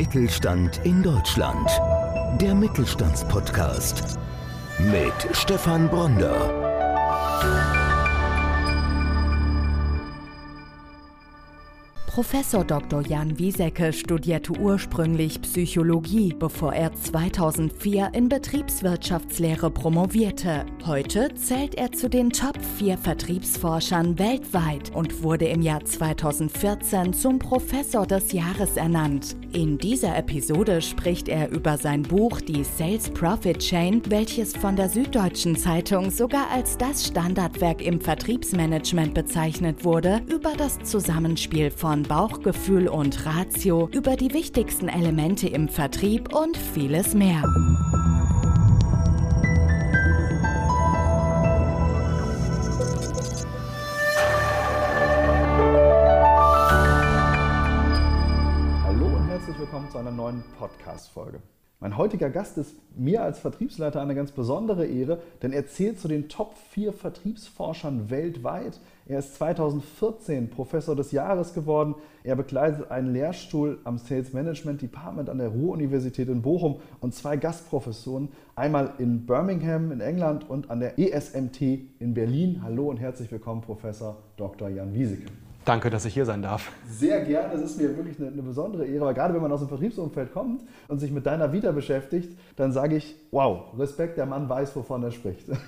Mittelstand in Deutschland. Der Mittelstandspodcast mit Stefan Bronder. Professor Dr. Jan Wiesecke studierte ursprünglich Psychologie, bevor er 2004 in Betriebswirtschaftslehre promovierte. Heute zählt er zu den Top 4 Vertriebsforschern weltweit und wurde im Jahr 2014 zum Professor des Jahres ernannt. In dieser Episode spricht er über sein Buch Die Sales Profit Chain, welches von der Süddeutschen Zeitung sogar als das Standardwerk im Vertriebsmanagement bezeichnet wurde, über das Zusammenspiel von Bauchgefühl und Ratio, über die wichtigsten Elemente im Vertrieb und vieles mehr. Hallo und herzlich willkommen zu einer neuen Podcast-Folge. Mein heutiger Gast ist mir als Vertriebsleiter eine ganz besondere Ehre, denn er zählt zu den Top 4 Vertriebsforschern weltweit. Er ist 2014 Professor des Jahres geworden. Er begleitet einen Lehrstuhl am Sales Management Department an der Ruhr-Universität in Bochum und zwei Gastprofessuren, einmal in Birmingham in England und an der ESMT in Berlin. Hallo und herzlich willkommen, Professor Dr. Jan Wieseke. Danke, dass ich hier sein darf. Sehr gerne, es ist mir wirklich eine, eine, besondere Ehre, weil gerade wenn man aus dem Vertriebsumfeld kommt und sich mit deiner Vita beschäftigt, dann sage ich, wow, Respekt, der Mann weiß, wovon er spricht.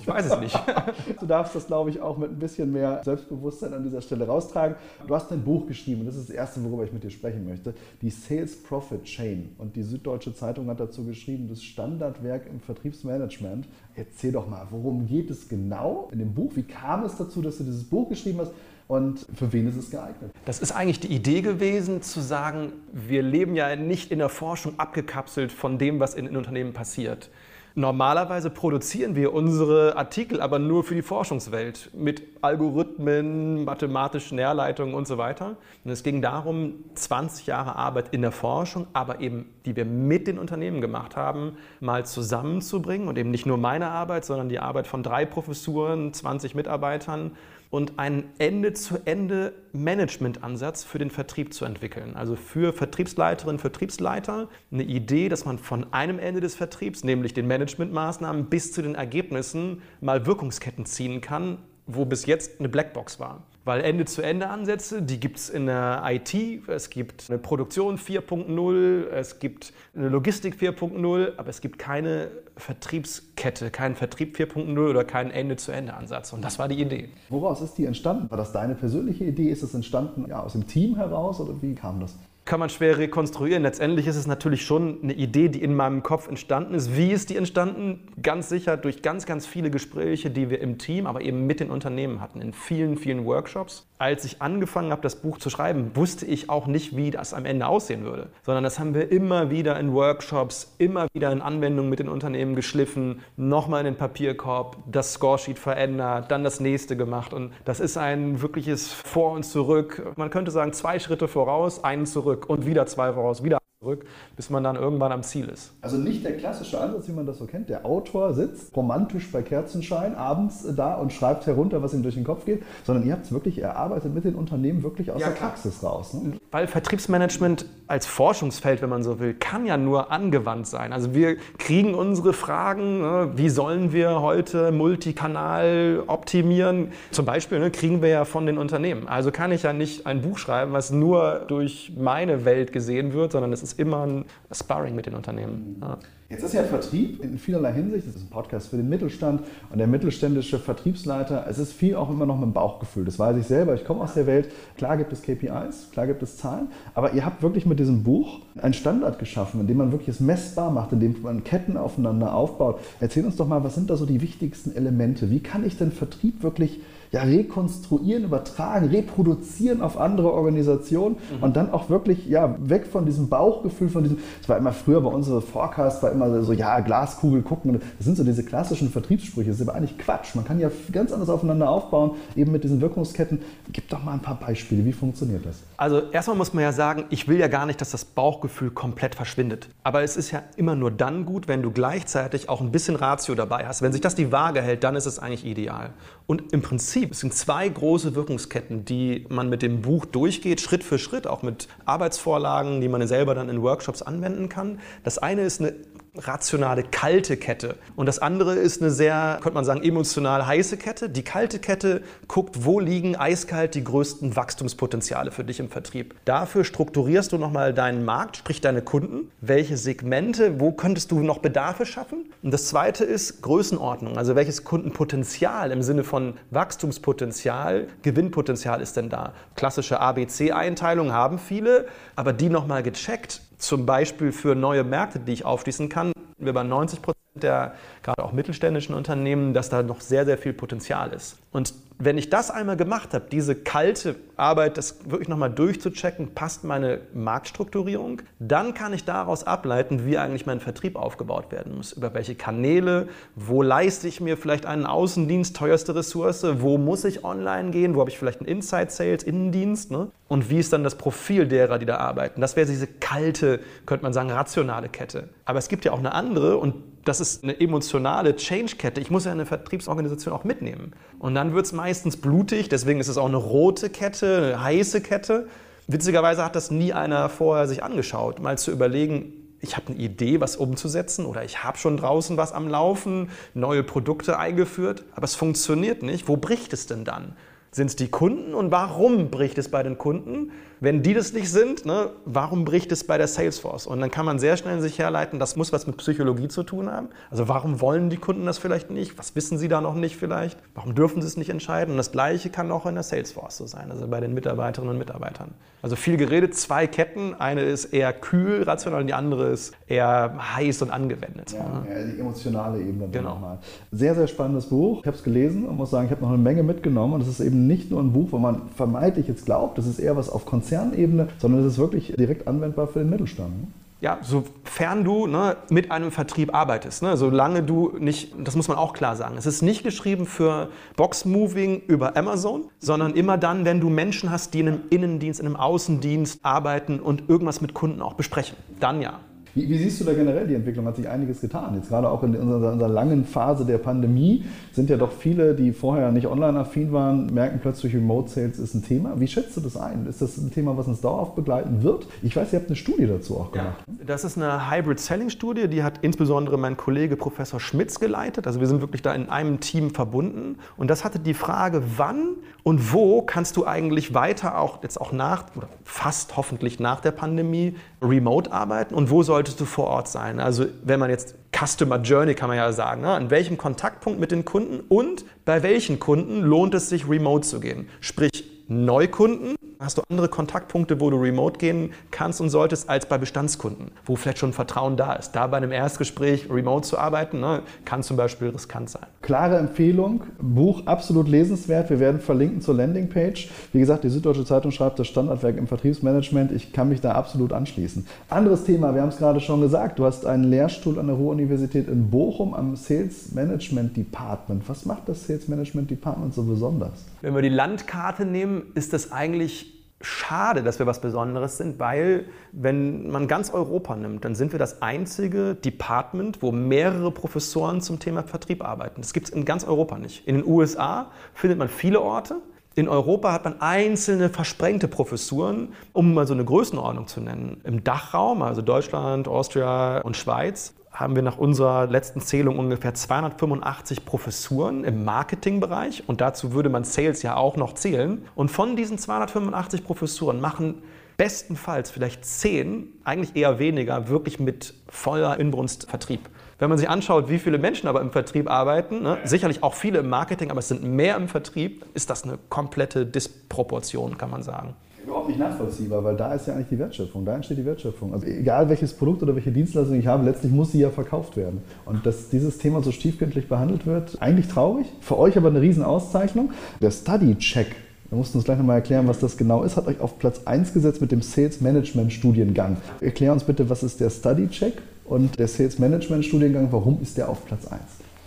Ich weiß es nicht. Du darfst das, glaube ich, auch mit ein bisschen mehr Selbstbewusstsein an dieser Stelle raustragen. Du hast ein Buch geschrieben und das ist das erste, worüber ich mit dir sprechen möchte. Die Sales Profit Chain. Und die Süddeutsche Zeitung hat dazu geschrieben, das Standardwerk im Vertriebsmanagement. Erzähl doch mal, worum geht es genau in dem Buch? Wie kam es dazu, dass du dieses Buch geschrieben hast? Und für wen ist es geeignet? Das ist eigentlich die Idee gewesen, zu sagen, wir leben ja nicht in der Forschung abgekapselt von dem, was in, in Unternehmen passiert. Normalerweise produzieren wir unsere Artikel aber nur für die Forschungswelt mit Algorithmen, mathematischen Herleitungen und so weiter. Und es ging darum, 20 Jahre Arbeit in der Forschung, aber eben, die wir mit den Unternehmen gemacht haben, mal zusammenzubringen und eben nicht nur meine Arbeit, sondern die Arbeit von drei Professuren, 20 Mitarbeitern und einen Ende-zu-Ende-Management-Ansatz für den Vertrieb zu entwickeln. Also für Vertriebsleiterinnen, Vertriebsleiter eine Idee, dass man von einem Ende des Vertriebs, nämlich den Managementmaßnahmen, bis zu den Ergebnissen mal Wirkungsketten ziehen kann, wo bis jetzt eine Blackbox war. Weil Ende-zu-Ende-Ansätze, die gibt es in der IT, es gibt eine Produktion 4.0, es gibt eine Logistik 4.0, aber es gibt keine Vertriebskette, keinen Vertrieb 4.0 oder keinen Ende-zu-Ende-Ansatz. Und das war die Idee. Woraus ist die entstanden? War das deine persönliche Idee? Ist es entstanden ja, aus dem Team heraus oder wie kam das? Kann man schwer rekonstruieren. Letztendlich ist es natürlich schon eine Idee, die in meinem Kopf entstanden ist. Wie ist die entstanden? Ganz sicher durch ganz, ganz viele Gespräche, die wir im Team, aber eben mit den Unternehmen hatten, in vielen, vielen Workshops. Als ich angefangen habe, das Buch zu schreiben, wusste ich auch nicht, wie das am Ende aussehen würde, sondern das haben wir immer wieder in Workshops, immer wieder in Anwendungen mit den Unternehmen geschliffen, nochmal in den Papierkorb, das Scoresheet verändert, dann das nächste gemacht. Und das ist ein wirkliches Vor und Zurück. Man könnte sagen, zwei Schritte voraus, einen zurück zurück und wieder zwei voraus, wieder zurück, bis man dann irgendwann am Ziel ist. Also nicht der klassische Ansatz, wie man das so kennt. Der Autor sitzt romantisch bei Kerzenschein abends da und schreibt herunter, was ihm durch den Kopf geht, sondern ihr habt es wirklich erarbeitet mit den Unternehmen wirklich aus ja, der Praxis raus. Ne? Weil Vertriebsmanagement als Forschungsfeld, wenn man so will, kann ja nur angewandt sein. Also wir kriegen unsere Fragen, ne, wie sollen wir heute Multikanal optimieren? Zum Beispiel ne, kriegen wir ja von den Unternehmen. Also kann ich ja nicht ein Buch schreiben, was nur durch meine Welt gesehen wird, sondern es ist ist immer ein Sparring mit den Unternehmen. Ja. Jetzt ist ja Vertrieb in vielerlei Hinsicht, das ist ein Podcast für den Mittelstand und der mittelständische Vertriebsleiter, es ist viel auch immer noch mit dem Bauchgefühl. Das weiß ich selber, ich komme aus der Welt, klar gibt es KPIs, klar gibt es Zahlen, aber ihr habt wirklich mit diesem Buch einen Standard geschaffen, in dem man wirklich es messbar macht, in dem man Ketten aufeinander aufbaut. Erzähl uns doch mal, was sind da so die wichtigsten Elemente? Wie kann ich denn Vertrieb wirklich ja, rekonstruieren, übertragen, reproduzieren auf andere Organisationen mhm. und dann auch wirklich ja, weg von diesem Bauchgefühl, von diesem, es war immer früher bei uns, Forecast war immer so, ja, Glaskugel gucken, das sind so diese klassischen Vertriebssprüche, das ist aber eigentlich Quatsch. Man kann ja ganz anders aufeinander aufbauen, eben mit diesen Wirkungsketten. Gib doch mal ein paar Beispiele, wie funktioniert das? Also erstmal muss man ja sagen, ich will ja gar nicht, dass das Bauchgefühl komplett verschwindet. Aber es ist ja immer nur dann gut, wenn du gleichzeitig auch ein bisschen Ratio dabei hast. Wenn sich das die Waage hält, dann ist es eigentlich ideal. Und im Prinzip Prinzip, es sind zwei große Wirkungsketten, die man mit dem Buch durchgeht, Schritt für Schritt, auch mit Arbeitsvorlagen, die man selber dann in Workshops anwenden kann. Das eine ist eine rationale kalte Kette. Und das andere ist eine sehr, könnte man sagen, emotional heiße Kette. Die kalte Kette guckt, wo liegen eiskalt die größten Wachstumspotenziale für dich im Vertrieb. Dafür strukturierst du nochmal deinen Markt, sprich deine Kunden. Welche Segmente, wo könntest du noch Bedarfe schaffen? Und das zweite ist Größenordnung. Also welches Kundenpotenzial im Sinne von Wachstumspotenzial, Gewinnpotenzial ist denn da? Klassische ABC-Einteilung haben viele, aber die nochmal gecheckt zum Beispiel für neue Märkte, die ich aufschließen kann, wir bei 90 Prozent der gerade auch mittelständischen Unternehmen, dass da noch sehr, sehr viel Potenzial ist. Und wenn ich das einmal gemacht habe, diese kalte Arbeit, das wirklich nochmal durchzuchecken, passt meine Marktstrukturierung, dann kann ich daraus ableiten, wie eigentlich mein Vertrieb aufgebaut werden muss. Über welche Kanäle, wo leiste ich mir vielleicht einen Außendienst, teuerste Ressource, wo muss ich online gehen, wo habe ich vielleicht einen Inside-Sales, Innendienst ne? und wie ist dann das Profil derer, die da arbeiten. Das wäre diese kalte, könnte man sagen, rationale Kette. Aber es gibt ja auch eine andere und das ist eine emotionale Change-Kette. Ich muss ja eine Vertriebsorganisation auch mitnehmen. Und dann wird es meistens blutig, deswegen ist es auch eine rote Kette, eine heiße Kette. Witzigerweise hat das nie einer vorher sich angeschaut, mal zu überlegen, ich habe eine Idee, was umzusetzen oder ich habe schon draußen was am Laufen, neue Produkte eingeführt, aber es funktioniert nicht. Wo bricht es denn dann? Sind es die Kunden und warum bricht es bei den Kunden? Wenn die das nicht sind, ne, warum bricht es bei der Salesforce? Und dann kann man sehr schnell sich herleiten, das muss was mit Psychologie zu tun haben. Also warum wollen die Kunden das vielleicht nicht? Was wissen sie da noch nicht vielleicht? Warum dürfen sie es nicht entscheiden? Und das Gleiche kann auch in der Salesforce so sein, also bei den Mitarbeiterinnen und Mitarbeitern. Also viel geredet, zwei Ketten. Eine ist eher kühl, rational, und die andere ist eher heiß und angewendet. Ja, ja die emotionale Ebene. Genau. Nochmal. Sehr, sehr spannendes Buch. Ich habe es gelesen und muss sagen, ich habe noch eine Menge mitgenommen. Und es ist eben nicht nur ein Buch, wo man vermeintlich jetzt glaubt, das ist eher was auf Konzern Konzernebene, sondern es ist wirklich direkt anwendbar für den Mittelstand. Ne? Ja, sofern du ne, mit einem Vertrieb arbeitest, ne, solange du nicht, das muss man auch klar sagen, es ist nicht geschrieben für Box-Moving über Amazon, sondern immer dann, wenn du Menschen hast, die in einem Innendienst, in einem Außendienst arbeiten und irgendwas mit Kunden auch besprechen. Dann ja. Wie, wie, siehst du da generell die Entwicklung? Hat sich einiges getan. Jetzt gerade auch in unserer, unserer, langen Phase der Pandemie sind ja doch viele, die vorher nicht online-affin waren, merken plötzlich, Remote Sales ist ein Thema. Wie schätzt du das ein? Ist das ein Thema, was uns dauerhaft begleiten wird? Ich weiß, ihr habt eine Studie dazu auch gemacht. Ja, das ist eine Hybrid Selling Studie, die hat insbesondere mein Kollege Professor Schmitz geleitet. Also wir sind wirklich da in einem Team verbunden. Und das hatte die Frage, wann und wo kannst du eigentlich weiter auch jetzt auch nach oder fast hoffentlich nach der Pandemie remote arbeiten und wo solltest du vor Ort sein? Also wenn man jetzt Customer Journey kann man ja sagen, ne? an welchem Kontaktpunkt mit den Kunden und bei welchen Kunden lohnt es sich remote zu gehen? Sprich Neukunden hast du andere Kontaktpunkte, wo du remote gehen kannst und solltest, als bei Bestandskunden, wo vielleicht schon Vertrauen da ist. Da bei einem Erstgespräch remote zu arbeiten, ne, kann zum Beispiel riskant sein. Klare Empfehlung, Buch absolut lesenswert. Wir werden verlinken zur Landingpage. Wie gesagt, die Süddeutsche Zeitung schreibt das Standardwerk im Vertriebsmanagement. Ich kann mich da absolut anschließen. Anderes Thema, wir haben es gerade schon gesagt, du hast einen Lehrstuhl an der Ruhr-Universität in Bochum am Sales Management Department. Was macht das Sales Management Department so besonders? Wenn wir die Landkarte nehmen, ist das eigentlich schade, dass wir was Besonderes sind, weil wenn man ganz Europa nimmt, dann sind wir das einzige Department, wo mehrere Professoren zum Thema Vertrieb arbeiten. Das gibt es in ganz Europa nicht. In den USA findet man viele Orte. In Europa hat man einzelne versprengte Professuren, um mal so eine Größenordnung zu nennen. Im Dachraum, also Deutschland, Austria und Schweiz, haben wir nach unserer letzten Zählung ungefähr 285 Professuren im Marketingbereich und dazu würde man Sales ja auch noch zählen. Und von diesen 285 Professuren machen bestenfalls vielleicht 10, eigentlich eher weniger, wirklich mit voller Inbrunst Vertrieb. Wenn man sich anschaut, wie viele Menschen aber im Vertrieb arbeiten, ne, sicherlich auch viele im Marketing, aber es sind mehr im Vertrieb, ist das eine komplette Disproportion, kann man sagen überhaupt nicht nachvollziehbar, weil da ist ja eigentlich die Wertschöpfung, da entsteht die Wertschöpfung. Also egal welches Produkt oder welche Dienstleistung ich habe, letztlich muss sie ja verkauft werden. Und dass dieses Thema so stiefkindlich behandelt wird, eigentlich traurig, für euch aber eine Riesenauszeichnung. Der Study Check, wir mussten uns gleich nochmal erklären, was das genau ist, hat euch auf Platz 1 gesetzt mit dem Sales Management Studiengang. Erklär uns bitte, was ist der Study Check und der Sales Management Studiengang, warum ist der auf Platz 1?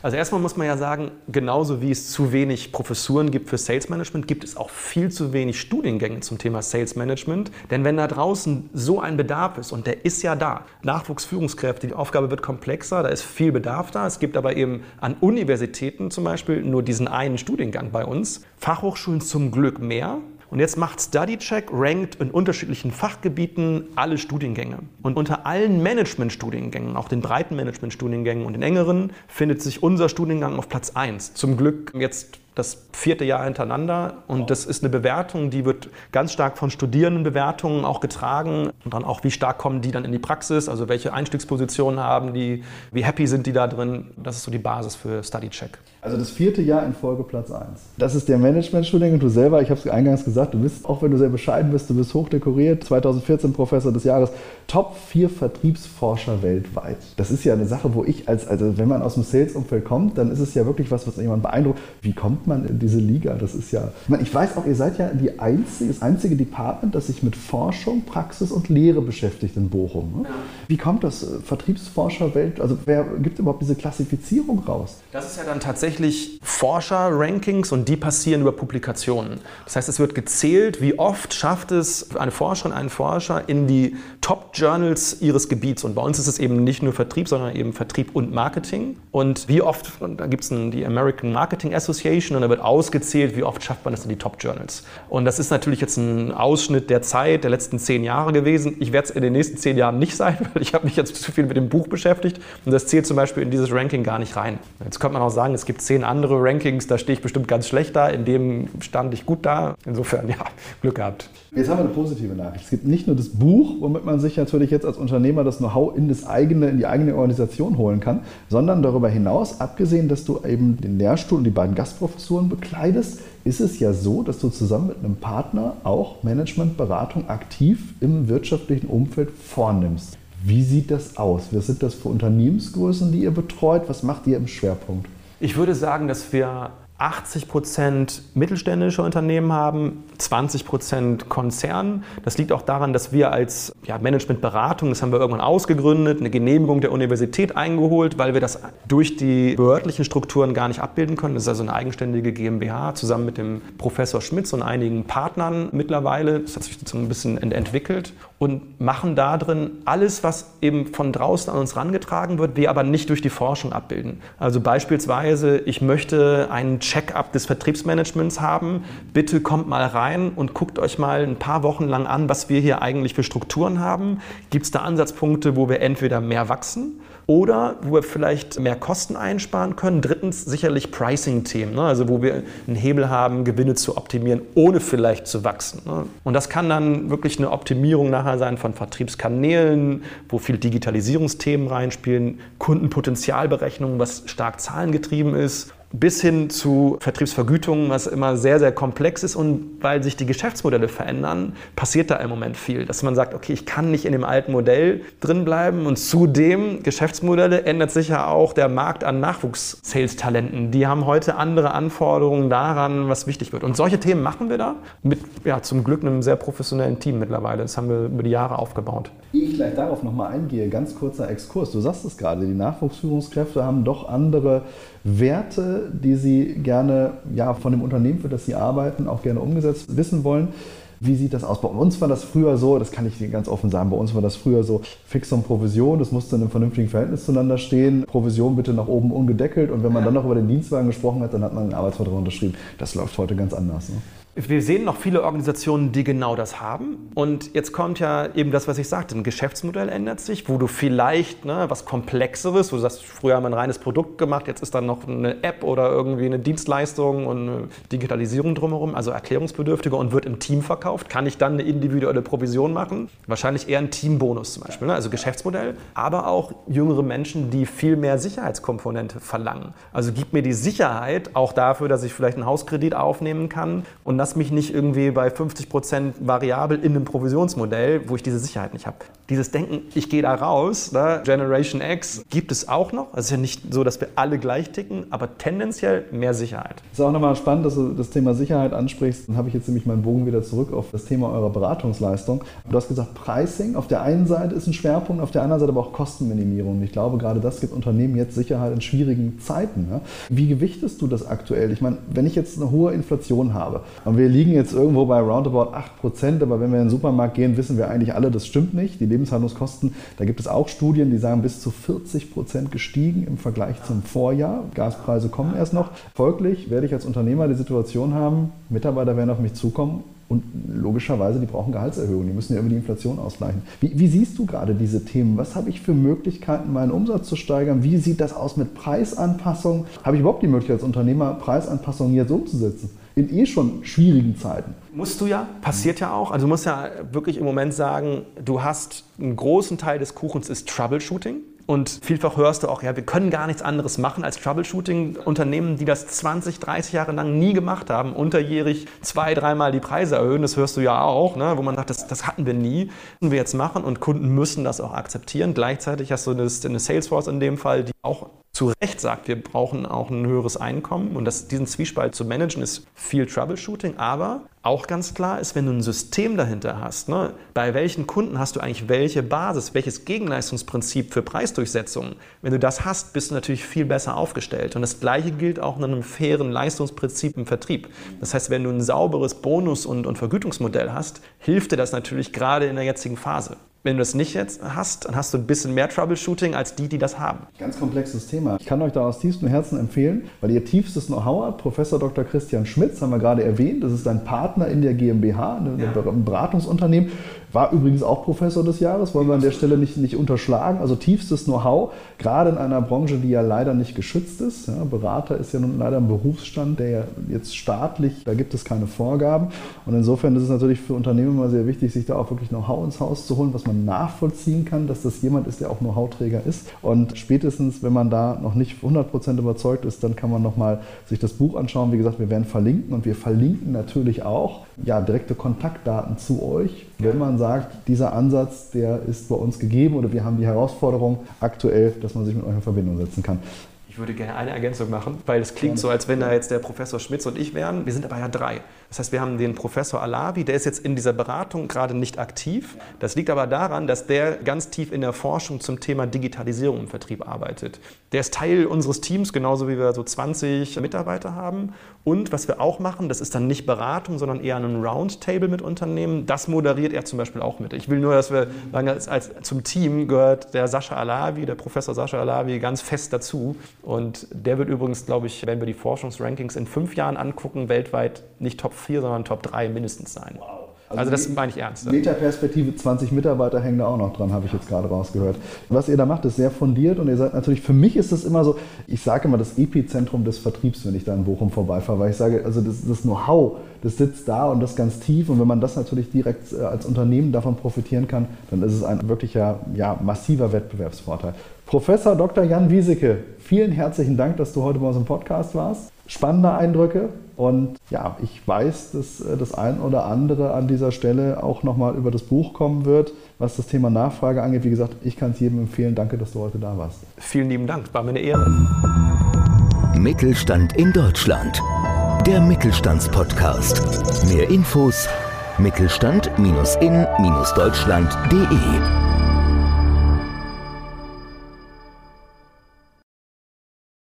Also erstmal muss man ja sagen, genauso wie es zu wenig Professuren gibt für Sales Management, gibt es auch viel zu wenig Studiengänge zum Thema Sales Management. Denn wenn da draußen so ein Bedarf ist, und der ist ja da, Nachwuchsführungskräfte, die Aufgabe wird komplexer, da ist viel Bedarf da. Es gibt aber eben an Universitäten zum Beispiel nur diesen einen Studiengang bei uns. Fachhochschulen zum Glück mehr. Und jetzt macht StudyCheck, rankt in unterschiedlichen Fachgebieten alle Studiengänge. Und unter allen Management-Studiengängen, auch den breiten Management-Studiengängen und den engeren, findet sich unser Studiengang auf Platz 1. Zum Glück jetzt das vierte Jahr hintereinander. Und das ist eine Bewertung, die wird ganz stark von Studierendenbewertungen auch getragen. Und dann auch, wie stark kommen die dann in die Praxis, also welche Einstiegspositionen haben die, wie happy sind die da drin. Das ist so die Basis für StudyCheck. Also das vierte Jahr in Folge Platz 1. Das ist der Management-Studiengang und du selber, ich habe es eingangs gesagt, du bist, auch wenn du sehr bescheiden bist, du bist hochdekoriert, 2014 Professor des Jahres, Top 4 Vertriebsforscher weltweit. Das ist ja eine Sache, wo ich als, also wenn man aus dem Sales-Umfeld kommt, dann ist es ja wirklich was, was jemand beeindruckt. Wie kommt man in diese Liga? Das ist ja, ich, meine, ich weiß auch, ihr seid ja die einzige, das einzige Department, das sich mit Forschung, Praxis und Lehre beschäftigt in Bochum. Ne? Ja. Wie kommt das Vertriebsforscher Welt, also wer gibt überhaupt diese Klassifizierung raus? Das ist ja dann tatsächlich tatsächlich Forscher-Rankings und die passieren über Publikationen. Das heißt, es wird gezählt, wie oft schafft es eine Forscherin, einen Forscher in die Top-Journals ihres Gebiets. Und bei uns ist es eben nicht nur Vertrieb, sondern eben Vertrieb und Marketing. Und wie oft, und da gibt es die American Marketing Association und da wird ausgezählt, wie oft schafft man das in die Top-Journals. Und das ist natürlich jetzt ein Ausschnitt der Zeit der letzten zehn Jahre gewesen. Ich werde es in den nächsten zehn Jahren nicht sein, weil ich habe mich jetzt zu viel mit dem Buch beschäftigt. Und das zählt zum Beispiel in dieses Ranking gar nicht rein. Jetzt könnte man auch sagen, es gibt zehn andere Rankings, da stehe ich bestimmt ganz schlecht da. In dem stand ich gut da. Insofern, ja, Glück gehabt. Jetzt haben wir eine positive Nachricht. Es gibt nicht nur das Buch, womit man sich natürlich jetzt als Unternehmer das Know-how in das eigene, in die eigene Organisation holen kann, sondern darüber hinaus, abgesehen, dass du eben den Lehrstuhl und die beiden Gastprofessuren bekleidest, ist es ja so, dass du zusammen mit einem Partner auch Managementberatung aktiv im wirtschaftlichen Umfeld vornimmst. Wie sieht das aus? Was sind das für Unternehmensgrößen, die ihr betreut? Was macht ihr im Schwerpunkt? Ich würde sagen, dass wir 80 Prozent mittelständische Unternehmen haben, 20 Prozent Konzern. Das liegt auch daran, dass wir als ja, Managementberatung, das haben wir irgendwann ausgegründet, eine Genehmigung der Universität eingeholt, weil wir das durch die behördlichen Strukturen gar nicht abbilden können. Das ist also eine eigenständige GmbH zusammen mit dem Professor Schmitz und einigen Partnern mittlerweile. Das hat sich so ein bisschen entwickelt und machen da drin alles, was eben von draußen an uns rangetragen wird, wir aber nicht durch die Forschung abbilden. Also beispielsweise, ich möchte einen Check-up des Vertriebsmanagements haben. Bitte kommt mal rein und guckt euch mal ein paar Wochen lang an, was wir hier eigentlich für Strukturen haben. Gibt es da Ansatzpunkte, wo wir entweder mehr wachsen oder wo wir vielleicht mehr Kosten einsparen können. Drittens sicherlich Pricing-Themen, ne? also wo wir einen Hebel haben, Gewinne zu optimieren, ohne vielleicht zu wachsen. Ne? Und das kann dann wirklich eine Optimierung nachher sein von Vertriebskanälen, wo viel Digitalisierungsthemen reinspielen, Kundenpotenzialberechnung, was stark zahlengetrieben ist bis hin zu Vertriebsvergütungen, was immer sehr, sehr komplex ist. Und weil sich die Geschäftsmodelle verändern, passiert da im Moment viel. Dass man sagt, okay, ich kann nicht in dem alten Modell drin bleiben. Und zudem Geschäftsmodelle ändert sich ja auch der Markt an Nachwuchs-Sales-Talenten. Die haben heute andere Anforderungen daran, was wichtig wird. Und solche Themen machen wir da mit ja, zum Glück einem sehr professionellen Team mittlerweile. Das haben wir über die Jahre aufgebaut. Ich gleich darauf nochmal eingehe, ganz kurzer Exkurs. Du sagst es gerade, die Nachwuchsführungskräfte haben doch andere Werte, die sie gerne ja, von dem Unternehmen, für das sie arbeiten, auch gerne umgesetzt wissen wollen. Wie sieht das aus? Bei uns war das früher so, das kann ich ganz offen sagen, bei uns war das früher so Fixum Provision, das musste in einem vernünftigen Verhältnis zueinander stehen. Provision bitte nach oben ungedeckelt und wenn man dann noch über den Dienstwagen gesprochen hat, dann hat man einen Arbeitsvertrag unterschrieben. Das läuft heute ganz anders. Ne? Wir sehen noch viele Organisationen, die genau das haben. Und jetzt kommt ja eben das, was ich sagte, ein Geschäftsmodell ändert sich, wo du vielleicht ne, was Komplexeres, wo du sagst, früher haben wir ein reines Produkt gemacht, jetzt ist dann noch eine App oder irgendwie eine Dienstleistung und eine Digitalisierung drumherum, also erklärungsbedürftiger und wird im Team verkauft. Kann ich dann eine individuelle Provision machen? Wahrscheinlich eher ein Teambonus zum Beispiel, ne? also Geschäftsmodell. Aber auch jüngere Menschen, die viel mehr Sicherheitskomponente verlangen. Also gib mir die Sicherheit auch dafür, dass ich vielleicht einen Hauskredit aufnehmen kann und lass mich nicht irgendwie bei 50% variabel in einem Provisionsmodell, wo ich diese Sicherheit nicht habe. Dieses Denken, ich gehe da raus, ne? Generation X, gibt es auch noch. Es ist ja nicht so, dass wir alle gleich ticken, aber tendenziell mehr Sicherheit. Ist auch nochmal spannend, dass du das Thema Sicherheit ansprichst. Dann habe ich jetzt nämlich meinen Bogen wieder zurück auf das Thema eurer Beratungsleistung. Du hast gesagt, Pricing auf der einen Seite ist ein Schwerpunkt, auf der anderen Seite aber auch Kostenminimierung. Ich glaube, gerade das gibt Unternehmen jetzt Sicherheit in schwierigen Zeiten. Ne? Wie gewichtest du das aktuell? Ich meine, wenn ich jetzt eine hohe Inflation habe und wir liegen jetzt irgendwo bei roundabout 8%, aber wenn wir in den Supermarkt gehen, wissen wir eigentlich alle, das stimmt nicht. Die Lebenshaltungskosten, da gibt es auch Studien, die sagen, bis zu 40 Prozent gestiegen im Vergleich zum Vorjahr. Gaspreise kommen erst noch. Folglich werde ich als Unternehmer die Situation haben, Mitarbeiter werden auf mich zukommen und logischerweise, die brauchen Gehaltserhöhungen, die müssen ja über die Inflation ausgleichen. Wie, wie, siehst du gerade diese Themen? Was habe ich für Möglichkeiten, meinen Umsatz zu steigern? Wie sieht das aus mit Preisanpassungen? Habe ich überhaupt die Möglichkeit als Unternehmer, Preisanpassungen jetzt umzusetzen? In eh schon schwierigen Zeiten. Musst du ja, passiert ja auch. Also du musst ja wirklich im Moment sagen, du hast einen großen Teil des Kuchens ist Troubleshooting. Und vielfach hörst du auch, ja, wir können gar nichts anderes machen als Troubleshooting. Unternehmen, die das 20, 30 Jahre lang nie gemacht haben, unterjährig zwei, dreimal die Preise erhöhen, das hörst du ja auch, ne, wo man sagt, das, das hatten wir nie, müssen wir jetzt machen und Kunden müssen das auch akzeptieren. Gleichzeitig hast du eine, eine Salesforce in dem Fall, die auch zu Recht sagt, wir brauchen auch ein höheres Einkommen und das, diesen Zwiespalt zu managen ist viel Troubleshooting, aber auch ganz klar ist, wenn du ein System dahinter hast, ne, bei welchen Kunden hast du eigentlich welche Basis, welches Gegenleistungsprinzip für Preisdurchsetzung. Wenn du das hast, bist du natürlich viel besser aufgestellt. Und das Gleiche gilt auch in einem fairen Leistungsprinzip im Vertrieb. Das heißt, wenn du ein sauberes Bonus- und, und Vergütungsmodell hast, hilft dir das natürlich gerade in der jetzigen Phase. Wenn du das nicht jetzt hast, dann hast du ein bisschen mehr Troubleshooting als die, die das haben. Ganz komplexes Thema. Ich kann euch da aus tiefstem Herzen empfehlen, weil ihr tiefstes Know-how habt. Professor Dr. Christian Schmitz haben wir gerade erwähnt. Das ist ein Partner in der GmbH, ein ja. Beratungsunternehmen. War übrigens auch Professor des Jahres, wollen wir an der Stelle nicht, nicht unterschlagen. Also tiefstes Know-how, gerade in einer Branche, die ja leider nicht geschützt ist. Ja, Berater ist ja nun leider ein Berufsstand, der ja jetzt staatlich, da gibt es keine Vorgaben. Und insofern ist es natürlich für Unternehmen immer sehr wichtig, sich da auch wirklich Know-how ins Haus zu holen, was man nachvollziehen kann, dass das jemand ist, der auch Know-how-Träger ist. Und spätestens, wenn man da noch nicht 100% überzeugt ist, dann kann man nochmal sich das Buch anschauen. Wie gesagt, wir werden verlinken und wir verlinken natürlich auch ja, direkte Kontaktdaten zu euch, wenn man sagt, dieser Ansatz, der ist bei uns gegeben oder wir haben die Herausforderung aktuell, dass man sich mit euch in Verbindung setzen kann. Ich würde gerne eine Ergänzung machen, weil es klingt so, als wenn da jetzt der Professor Schmitz und ich wären. Wir sind aber ja drei. Das heißt, wir haben den Professor Alavi, der ist jetzt in dieser Beratung gerade nicht aktiv. Das liegt aber daran, dass der ganz tief in der Forschung zum Thema Digitalisierung im Vertrieb arbeitet. Der ist Teil unseres Teams, genauso wie wir so 20 Mitarbeiter haben. Und was wir auch machen, das ist dann nicht Beratung, sondern eher ein Roundtable mit Unternehmen. Das moderiert er zum Beispiel auch mit. Ich will nur, dass wir sagen, als, als zum Team gehört der Sascha Alavi, der Professor Sascha Alavi, ganz fest dazu. Und der wird übrigens, glaube ich, wenn wir die Forschungsrankings in fünf Jahren angucken, weltweit nicht Top 4, sondern Top 3 mindestens sein. Wow. Also, also das meine ich ernst. Metaperspektive, 20 Mitarbeiter hängen da auch noch dran, habe ich jetzt gerade rausgehört. Was ihr da macht, ist sehr fundiert und ihr seid natürlich, für mich ist das immer so, ich sage immer das Epizentrum des Vertriebs, wenn ich da in Bochum vorbeifahre, weil ich sage, also das, das Know-how, das sitzt da und das ganz tief und wenn man das natürlich direkt äh, als Unternehmen davon profitieren kann, dann ist es ein wirklicher, ja, massiver Wettbewerbsvorteil. Professor Dr. Jan Wieseke, vielen herzlichen Dank, dass du heute bei uns im Podcast warst. Spannende Eindrücke, und ja, ich weiß, dass äh, das ein oder andere an dieser Stelle auch nochmal über das Buch kommen wird, was das Thema Nachfrage angeht. Wie gesagt, ich kann es jedem empfehlen. Danke, dass du heute da warst. Vielen lieben Dank, war mir eine Ehre. Mittelstand in Deutschland. Der Mittelstandspodcast. Mehr Infos mittelstand-in-deutschland.de